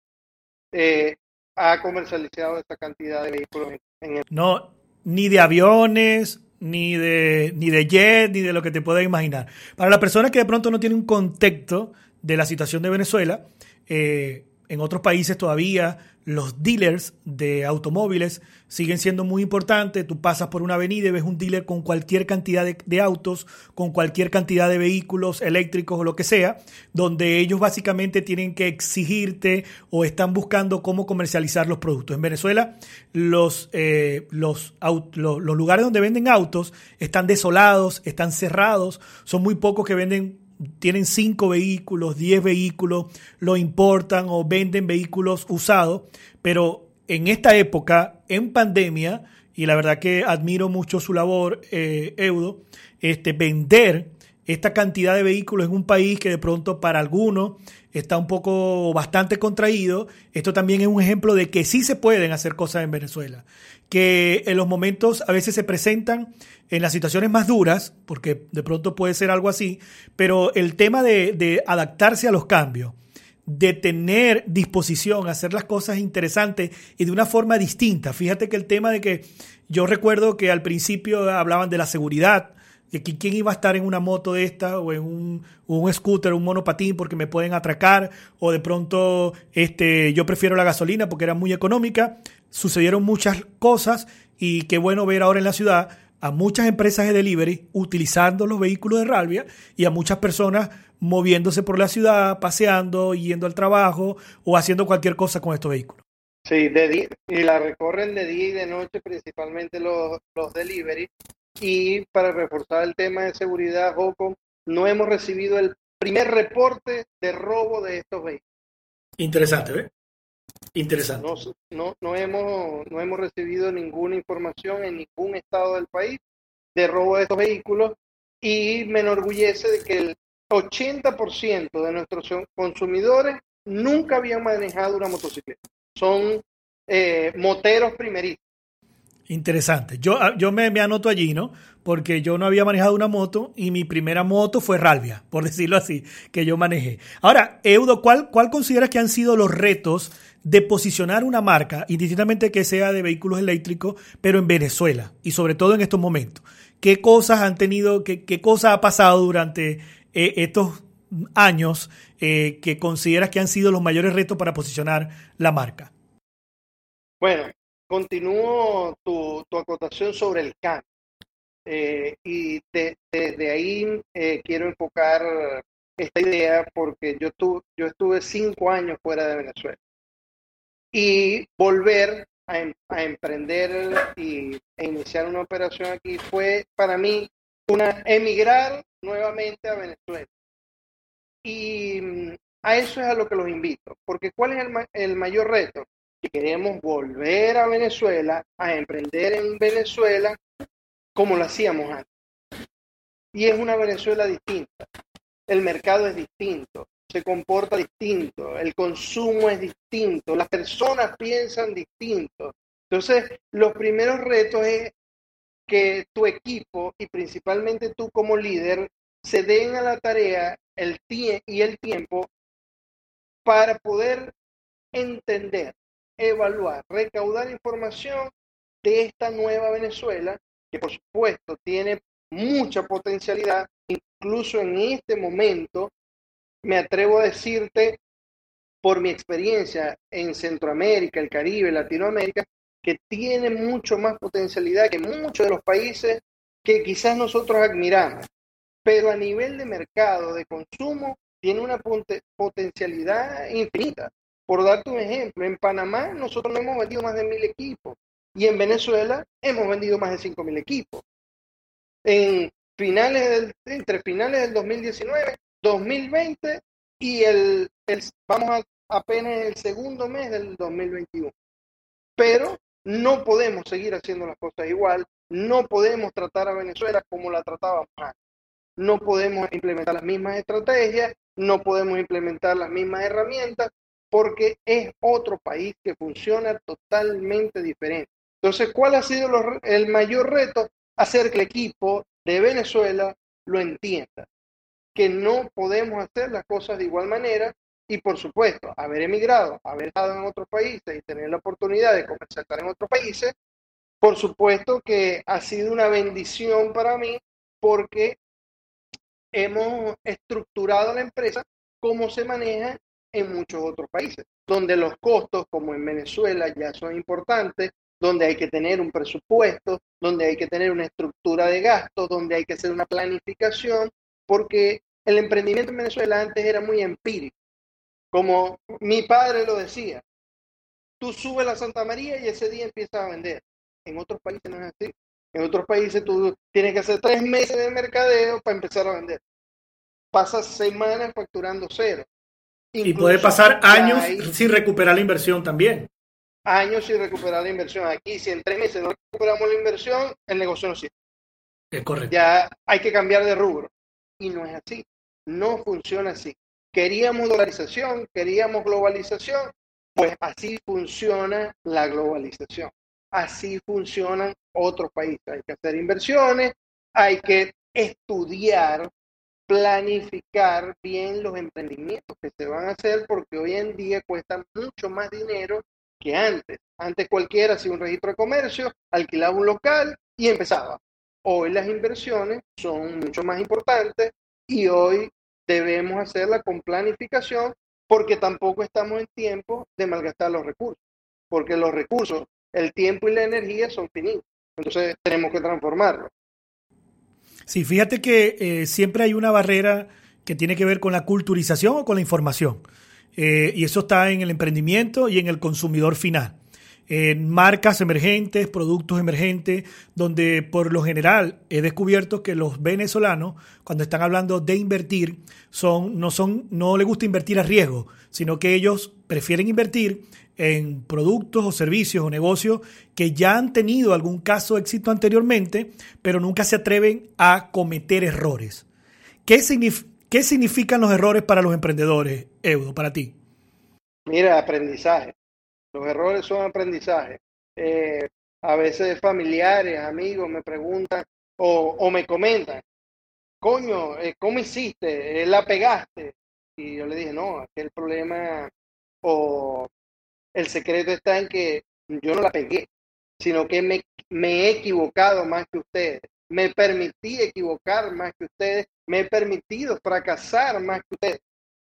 Speaker 4: eh, ha comercializado esta cantidad de vehículos en el...
Speaker 3: No, ni de aviones, ni de, ni de jet, ni de lo que te puedas imaginar. Para la persona que de pronto no tiene un contexto de la situación de Venezuela, eh, en otros países todavía los dealers de automóviles siguen siendo muy importantes. Tú pasas por una avenida y ves un dealer con cualquier cantidad de, autos, con cualquier cantidad de vehículos eléctricos o lo que sea, donde ellos básicamente tienen que exigirte o están buscando cómo comercializar los productos. En Venezuela, los, eh, los, los lugares donde venden autos están desolados, están cerrados, son muy pocos que venden tienen cinco vehículos, diez vehículos, lo importan o venden vehículos usados, pero en esta época, en pandemia, y la verdad que admiro mucho su labor, eh, Eudo, este, vender esta cantidad de vehículos en un país que de pronto para algunos está un poco bastante contraído, esto también es un ejemplo de que sí se pueden hacer cosas en Venezuela, que en los momentos a veces se presentan en las situaciones más duras, porque de pronto puede ser algo así, pero el tema de, adaptarse a los cambios, de tener disposición a hacer las cosas interesantes y de una forma distinta. Fíjate que el tema de que yo recuerdo que al principio hablaban de la seguridad, de que quién iba a estar en una moto de esta o en un, un, scooter, un monopatín porque me pueden atracar o de pronto este, yo prefiero la gasolina porque era muy económica. Sucedieron muchas cosas y qué bueno ver ahora en la ciudad a muchas empresas de delivery utilizando los vehículos de Ralvia y a muchas personas moviéndose por la ciudad, paseando, yendo al trabajo o haciendo cualquier cosa con estos vehículos.
Speaker 4: Sí, de y la recorren de día y de noche, principalmente los, los delivery. Y para reforzar el tema de seguridad, Joco, no hemos recibido el primer reporte de robo de estos vehículos.
Speaker 3: Interesante, ¿eh? Interesante.
Speaker 4: No, no, hemos, no hemos recibido ninguna información en ningún estado del país de robo de estos vehículos y me enorgullece de que 80% de nuestros consumidores nunca habían manejado una motocicleta. Son eh, moteros primerizos.
Speaker 3: Interesante. Yo, ah, yo me, anoto allí, ¿no? Porque yo no había manejado una moto y mi primera moto fue Ralvia, por decirlo así, que yo manejé. Ahora, Eudo, ¿cuál, cuál consideras que han sido los retos de posicionar una marca, indistintamente que sea de vehículos eléctricos, pero en Venezuela y sobre todo en estos momentos? ¿Qué cosas han tenido, qué, qué cosas ha pasado durante eh, estos años eh, que consideras que han sido los mayores retos para posicionar la marca?
Speaker 4: Bueno, continúo tu, acotación sobre el cambio. Eh, y desde ahí eh, quiero enfocar esta idea porque yo, yo estuve cinco años fuera de Venezuela. Y volver a, em, emprender y, e iniciar una operación aquí fue para mí una emigrar nuevamente a Venezuela. Y mm, a eso es a lo que los invito, porque ¿cuál es el, el mayor reto? Que queremos volver a Venezuela, a emprender en Venezuela como lo hacíamos antes. Y es una Venezuela distinta. El mercado es distinto, se comporta distinto, el consumo es distinto, las personas piensan distinto. Entonces, los primeros retos es que tu equipo y principalmente tú como líder se den a la tarea el y el tiempo para poder entender evaluar, recaudar información de esta nueva Venezuela, que por supuesto tiene mucha potencialidad, incluso en este momento, me atrevo a decirte, por mi experiencia en Centroamérica, el Caribe, Latinoamérica, que tiene mucho más potencialidad que muchos de los países que quizás nosotros admiramos. Pero a nivel de mercado, de consumo, tiene una potencialidad infinita. Por darte un ejemplo, en Panamá nosotros no hemos vendido más de mil equipos y en Venezuela hemos vendido más de cinco mil equipos. En finales del, entre finales del 2019, 2020 y el, vamos a apenas el segundo mes del 2021. Pero no podemos seguir haciendo las cosas igual, no podemos tratar a Venezuela como la tratábamos antes. No podemos implementar las mismas estrategias, no podemos implementar las mismas herramientas porque es otro país que funciona totalmente diferente. Entonces, ¿cuál ha sido el mayor reto? Hacer que el equipo de Venezuela lo entienda, que no podemos hacer las cosas de igual manera y, por supuesto, haber emigrado, haber estado en otros países y tener la oportunidad de comercializar en otros países, por supuesto que ha sido una bendición para mí porque hemos estructurado la empresa como se maneja en muchos otros países, donde los costos, como en Venezuela, ya son importantes, donde hay que tener un presupuesto, donde hay que tener una estructura de gastos, donde hay que hacer una planificación, porque el emprendimiento en Venezuela antes era muy empírico. Como mi padre lo decía, tú subes la Santa María y ese día empiezas a vender. En otros países no es así. En otros países tú tienes que hacer tres meses de mercadeo para empezar a vender. Pasas semanas facturando cero
Speaker 3: y puede pasar años sin recuperar la inversión también.
Speaker 4: Años sin recuperar la inversión. Aquí, si en tres meses no recuperamos la inversión, el negocio no sirve.
Speaker 3: Es correcto.
Speaker 4: Ya hay que cambiar de rubro. Y no es así. No funciona así. Queríamos dolarización, queríamos globalización, pues así funciona la globalización. Así funcionan otros países. Hay que hacer inversiones, hay que estudiar planificar bien los emprendimientos que se van a hacer porque hoy en día cuesta mucho más dinero que antes. Antes cualquiera hacía un registro de comercio, alquilaba un local y empezaba. Hoy las inversiones son mucho más importantes y hoy debemos hacerla con planificación porque tampoco estamos en tiempo de malgastar los recursos, porque los recursos, el tiempo y la energía son finitos. Entonces tenemos que transformarlos.
Speaker 3: Sí, fíjate que eh, siempre hay una barrera que tiene que ver con la culturización o con la información. Eh, y eso está en el emprendimiento y en el consumidor final. En marcas emergentes, productos emergentes, donde por lo general he descubierto que los venezolanos, cuando están hablando de invertir, son, no, son, no les gusta invertir a riesgo, sino que ellos prefieren invertir en productos o servicios o negocios que ya han tenido algún caso de éxito anteriormente, pero nunca se atreven a cometer errores. ¿Qué, ¿Qué significan los errores para los emprendedores, Eudo, para ti?
Speaker 4: Mira, aprendizaje. Los errores son aprendizaje. Eh, a veces familiares, amigos me preguntan o, me comentan, coño, eh, ¿cómo hiciste? ¿La pegaste? Y yo le dije, no, es que el problema o el secreto está en que yo no la pegué, sino que me, me he equivocado más que ustedes. Me permití equivocar más que ustedes. Me he permitido fracasar más que ustedes.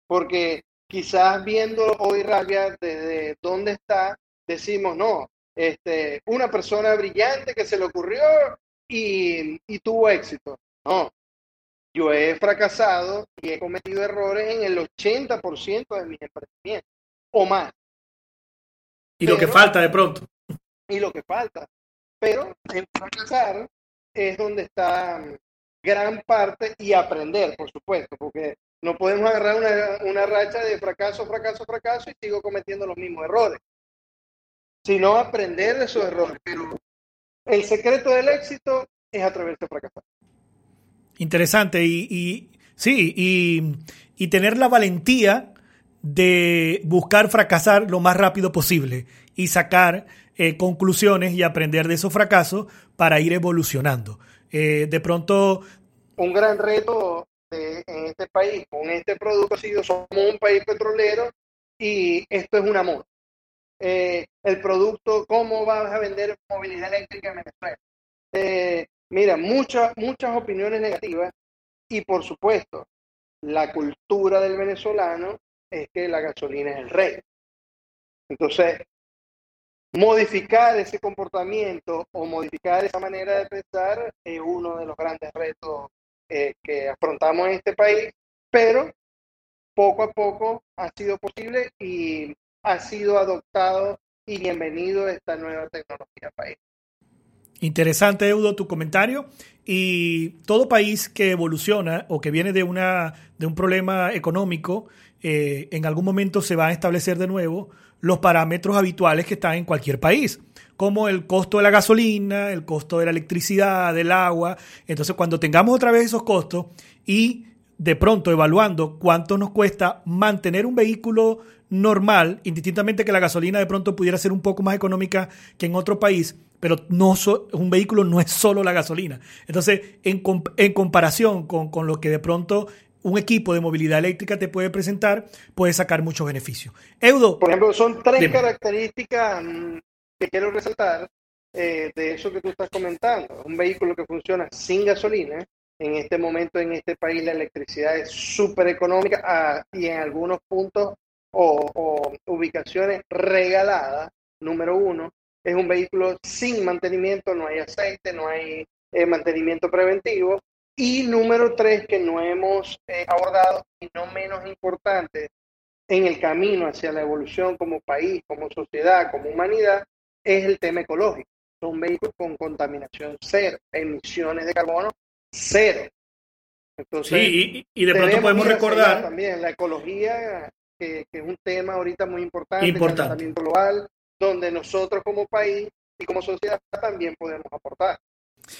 Speaker 4: Porque quizás viendo hoy Rabia desde dónde está, decimos, no, este, una persona brillante que se le ocurrió y, y tuvo éxito. No, yo he fracasado y he cometido errores en el 80% de mis emprendimientos o más.
Speaker 3: Y lo que falta de pronto.
Speaker 4: Y lo que falta. Pero en fracasar es donde está gran parte y aprender, por supuesto, porque no podemos agarrar una, una racha de fracaso, fracaso, fracaso y sigo cometiendo los mismos errores, sino aprender de esos errores. Pero el secreto del éxito es atreverse a fracasar.
Speaker 3: Interesante. Y, sí, y, tener la valentía de buscar fracasar lo más rápido posible y sacar eh, conclusiones y aprender de esos fracasos para ir evolucionando. Eh, de pronto...
Speaker 4: Un gran reto en este país con este producto ha sido, somos un país petrolero y esto es un amor. Eh, el producto, ¿cómo vas a vender movilidad eléctrica en Venezuela? Mira, muchas, muchas opiniones negativas y por supuesto, la cultura del venezolano es que la gasolina es el rey. Entonces, modificar ese comportamiento o modificar esa manera de pensar es uno de los grandes retos eh, que afrontamos en este país, pero poco a poco ha sido posible y ha sido adoptado y bienvenido esta nueva tecnología país.
Speaker 3: Interesante, Eudo, tu comentario. Y todo país que evoluciona o que viene de, una, de un problema económico, eh, en algún momento se van a establecer de nuevo los parámetros habituales que están en cualquier país, como el costo de la gasolina, el costo de la electricidad, del agua. Entonces, cuando tengamos otra vez esos costos y de pronto evaluando cuánto nos cuesta mantener un vehículo normal, indistintamente que la gasolina de pronto pudiera ser un poco más económica que en otro país, pero no un vehículo no es solo la gasolina. Entonces, en, en comparación con, con, lo que de pronto un equipo de movilidad eléctrica te puede presentar, puede sacar muchos beneficios. Eudo.
Speaker 4: Por ejemplo, son tres características mm, que quiero resaltar eh, de eso que tú estás comentando. Un vehículo que funciona sin gasolina. En este momento, en este país, la electricidad es súper económica ah, y en algunos puntos o, o ubicaciones regaladas. Número uno es un vehículo sin mantenimiento, no hay aceite, no hay eh, mantenimiento preventivo. Y número tres, que no hemos eh, abordado, y no menos importante, en el camino hacia la evolución como país, como sociedad, como humanidad, es el tema ecológico. Son vehículos con contaminación cero, emisiones de carbono cero.
Speaker 3: Entonces, sí, y, de pronto podemos recordar
Speaker 4: también la ecología, que, es un tema ahorita muy importante, importante. global, donde nosotros como país y como sociedad también podemos aportar.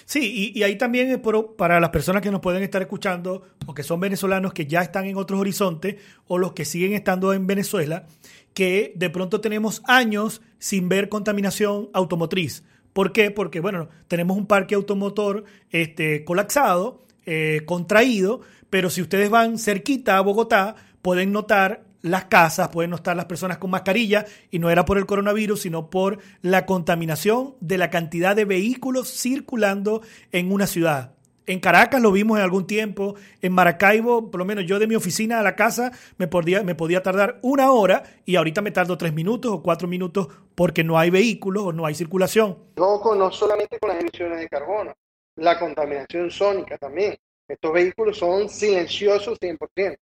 Speaker 3: Sí, y, ahí también para las personas que nos pueden estar escuchando o que son venezolanos que ya están en otros horizontes o los que siguen estando en Venezuela, que de pronto tenemos años sin ver contaminación automotriz. ¿Por qué? Porque, bueno, tenemos un parque automotor este, colapsado, eh, contraído, pero si ustedes van cerquita a Bogotá, pueden notar las casas, pueden no estar las personas con mascarilla y no era por el coronavirus, sino por la contaminación de la cantidad de vehículos circulando en una ciudad. En Caracas lo vimos en algún tiempo, en Maracaibo, por lo menos yo de mi oficina a la casa me podía, me podía tardar una hora y ahorita me tardo tres minutos o cuatro minutos porque no hay vehículos o no hay circulación.
Speaker 4: No, no solamente con las emisiones de carbono, la contaminación sónica también. Estos vehículos son silenciosos 100%.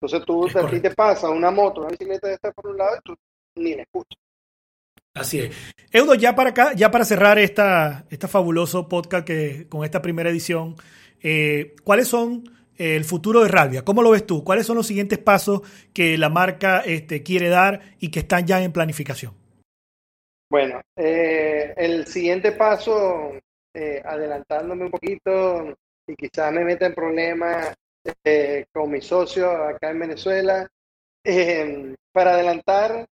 Speaker 4: Entonces tú, a ti te pasa una moto, una bicicleta está por un lado y tú ni la escuchas.
Speaker 3: Así es. Eudo, ya para acá, ya para cerrar esta, esta fabuloso podcast que con esta primera edición, eh, ¿cuáles son eh, el futuro de Ralvia? ¿Cómo lo ves tú? ¿Cuáles son los siguientes pasos que la marca este, quiere dar y que están ya en planificación?
Speaker 4: Bueno, eh, el siguiente paso, adelantándome un poquito y quizás me meta en problemas, eh, con mi socio acá en Venezuela. Em, para adelantar,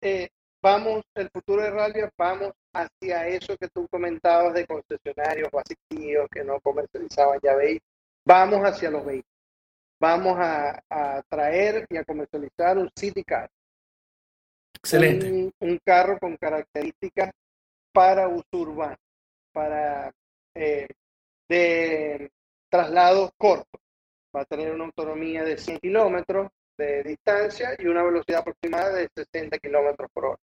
Speaker 4: eh, vamos, el futuro de Ralvia, vamos hacia eso que tú comentabas de concesionarios vacíos que no comercializaban ya veis, vamos hacia los vehículos. Vamos a, traer y a comercializar un City Car.
Speaker 3: Excelente.
Speaker 4: Un, carro con características para uso urbano, para eh, de traslados cortos. Va a tener una autonomía de 100 kilómetros de distancia y una velocidad aproximada de 60 kilómetros por hora.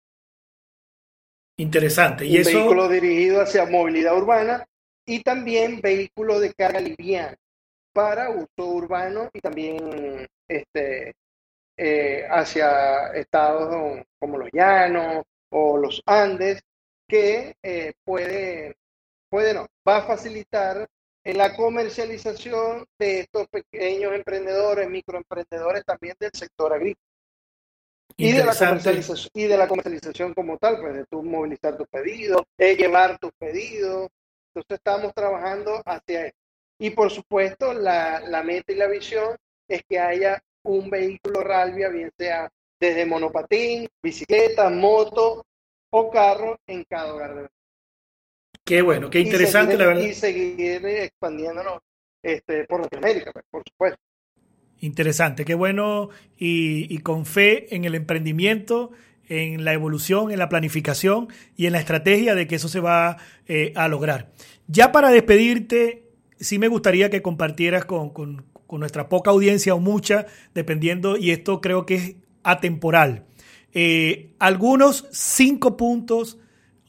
Speaker 3: Interesante.
Speaker 4: ¿Y un vehículo dirigido hacia movilidad urbana y también vehículo de carga liviana para uso urbano y también este, eh, hacia estados como los llanos o los Andes, que eh, puede, puede no, va a facilitar la comercialización de estos pequeños emprendedores, microemprendedores también del sector agrícola. Y de, la comercialización, y de la comercialización como tal, pues de tú movilizar tus pedidos, de llevar tus pedidos. Entonces estamos trabajando hacia eso. Y por supuesto, la, la meta y la visión es que haya un vehículo Ralvia, bien sea desde monopatín, bicicleta, moto o carro en cada hogar de
Speaker 3: Qué bueno, qué interesante la verdad.
Speaker 4: Y seguir expandiéndonos este, por Latinoamérica, pues, por supuesto.
Speaker 3: Interesante, qué bueno y, con fe en el emprendimiento, en la evolución, en la planificación y en la estrategia de que eso se va eh, a lograr. Ya para despedirte, sí me gustaría que compartieras con, nuestra poca audiencia o mucha, dependiendo, y esto creo que es atemporal, eh, algunos cinco puntos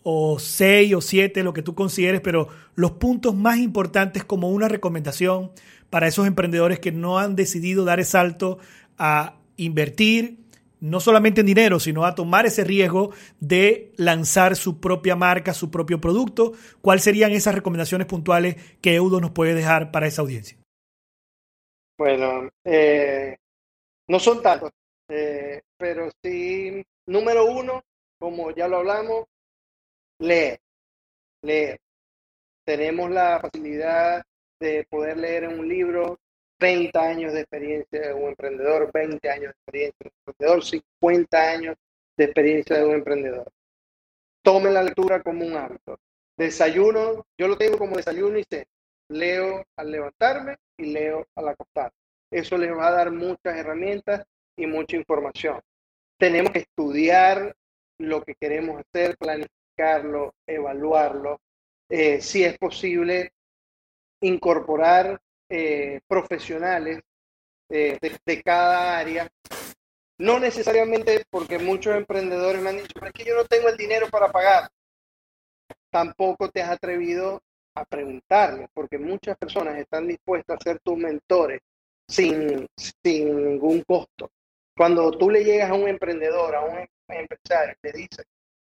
Speaker 3: o seis o siete, lo que tú consideres, pero los puntos más importantes como una recomendación para esos emprendedores que no han decidido dar el salto a invertir, no solamente en dinero, sino a tomar ese riesgo de lanzar su propia marca, su propio producto. ¿Cuáles serían esas recomendaciones puntuales que Eudo nos puede dejar para esa audiencia?
Speaker 4: Bueno, eh, no son tantos, eh, pero sí, número uno, como ya lo hablamos, leer, leer. Tenemos la facilidad de poder leer en un libro 30 años de experiencia de un emprendedor, 20 años de experiencia de un emprendedor, 50 años de experiencia de un emprendedor. Tomen la lectura como un hábito. Desayuno, yo lo tengo como desayuno y sé, leo al levantarme y leo al acostar. Eso les va a dar muchas herramientas y mucha información. Tenemos que estudiar lo que queremos hacer, planificar evaluarlo, eh, si es posible incorporar eh, profesionales eh, de, cada área, no necesariamente porque muchos emprendedores me han dicho, es que yo no tengo el dinero para pagar. Tampoco te has atrevido a preguntarle, porque muchas personas están dispuestas a ser tus mentores sin, sin ningún costo. Cuando tú le llegas a un emprendedor, a un empresario, le dices,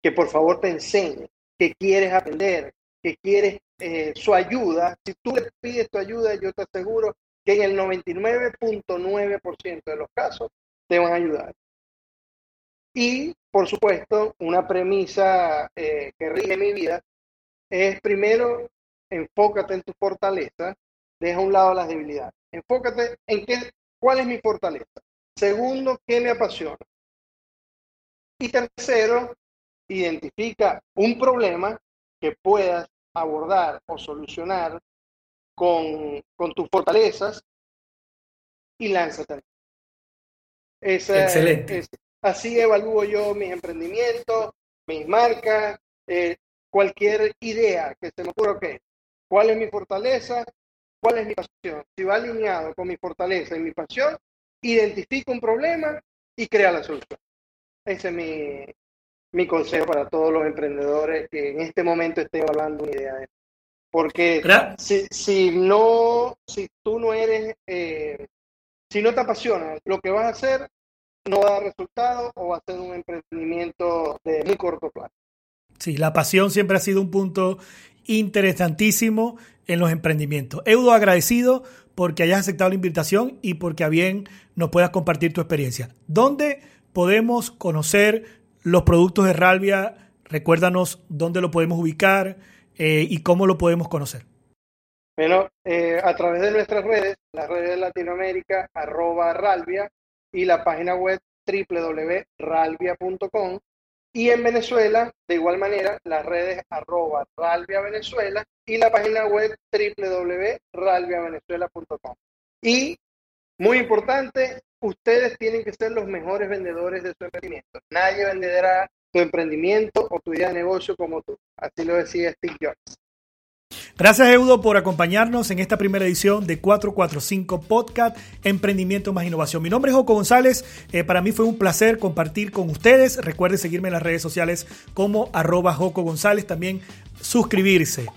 Speaker 4: que por favor te enseñe, que quieres aprender, que quieres eh, su ayuda. Si tú le pides tu ayuda, yo te aseguro que en el 99.9% de los casos te van a ayudar. Y, por supuesto, una premisa eh, que rige mi vida es primero, enfócate en tu fortaleza, deja a un lado las debilidades. Enfócate en qué, cuál es mi fortaleza. Segundo, qué me apasiona. Y tercero, identifica un problema que puedas abordar o solucionar con, tus fortalezas y lánzate.
Speaker 3: Excelente.
Speaker 4: así evalúo yo mis emprendimientos, mis marcas, eh, cualquier idea que se me ocurra, que ¿cuál es mi fortaleza? ¿Cuál es mi pasión? Si va alineado con mi fortaleza y mi pasión, identifico un problema y crea la solución. Ese es mi, mi consejo para todos los emprendedores que en este momento estén hablando una idea de porque si, si, no, si tú no eres, eh, si no te apasiona lo que vas a hacer, no va a dar resultado o va a ser un emprendimiento de muy corto plazo.
Speaker 3: Sí, la pasión siempre ha sido un punto interesantísimo en los emprendimientos. Eudo, agradecido porque hayas aceptado la invitación y porque a bien nos puedas compartir tu experiencia. ¿Dónde podemos conocer los productos de Ralvia, recuérdanos dónde lo podemos ubicar eh, y cómo lo podemos conocer.
Speaker 4: Bueno, eh, a través de nuestras redes, las redes de Latinoamérica, arroba Ralvia, y la página web www.ralvia.com. Y en Venezuela, de igual manera, las redes arroba Ralvia Venezuela y la página web www.ralviavenezuela.com. Y, muy importante, ustedes tienen que ser los mejores vendedores de su emprendimiento. Nadie venderá tu emprendimiento o tu idea de negocio como tú. Así lo decía Steve Jobs.
Speaker 3: Gracias Eudo por acompañarnos en esta primera edición de 445 Podcast Emprendimiento más Innovación. Mi nombre es Joco González. Eh, para mí fue un placer compartir con ustedes. Recuerden seguirme en las redes sociales como arroba Joco González. También suscribirse,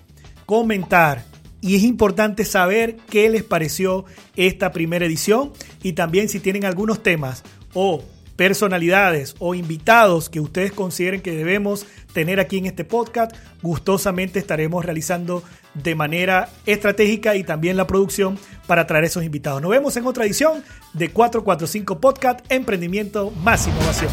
Speaker 3: comentar. Y es importante saber qué les pareció esta primera edición y también si tienen algunos temas o personalidades o invitados que ustedes consideren que debemos tener aquí en este podcast, gustosamente estaremos realizando de manera estratégica y también la producción para traer esos invitados. Nos vemos en otra edición de 445 Podcast, Emprendimiento más Innovación.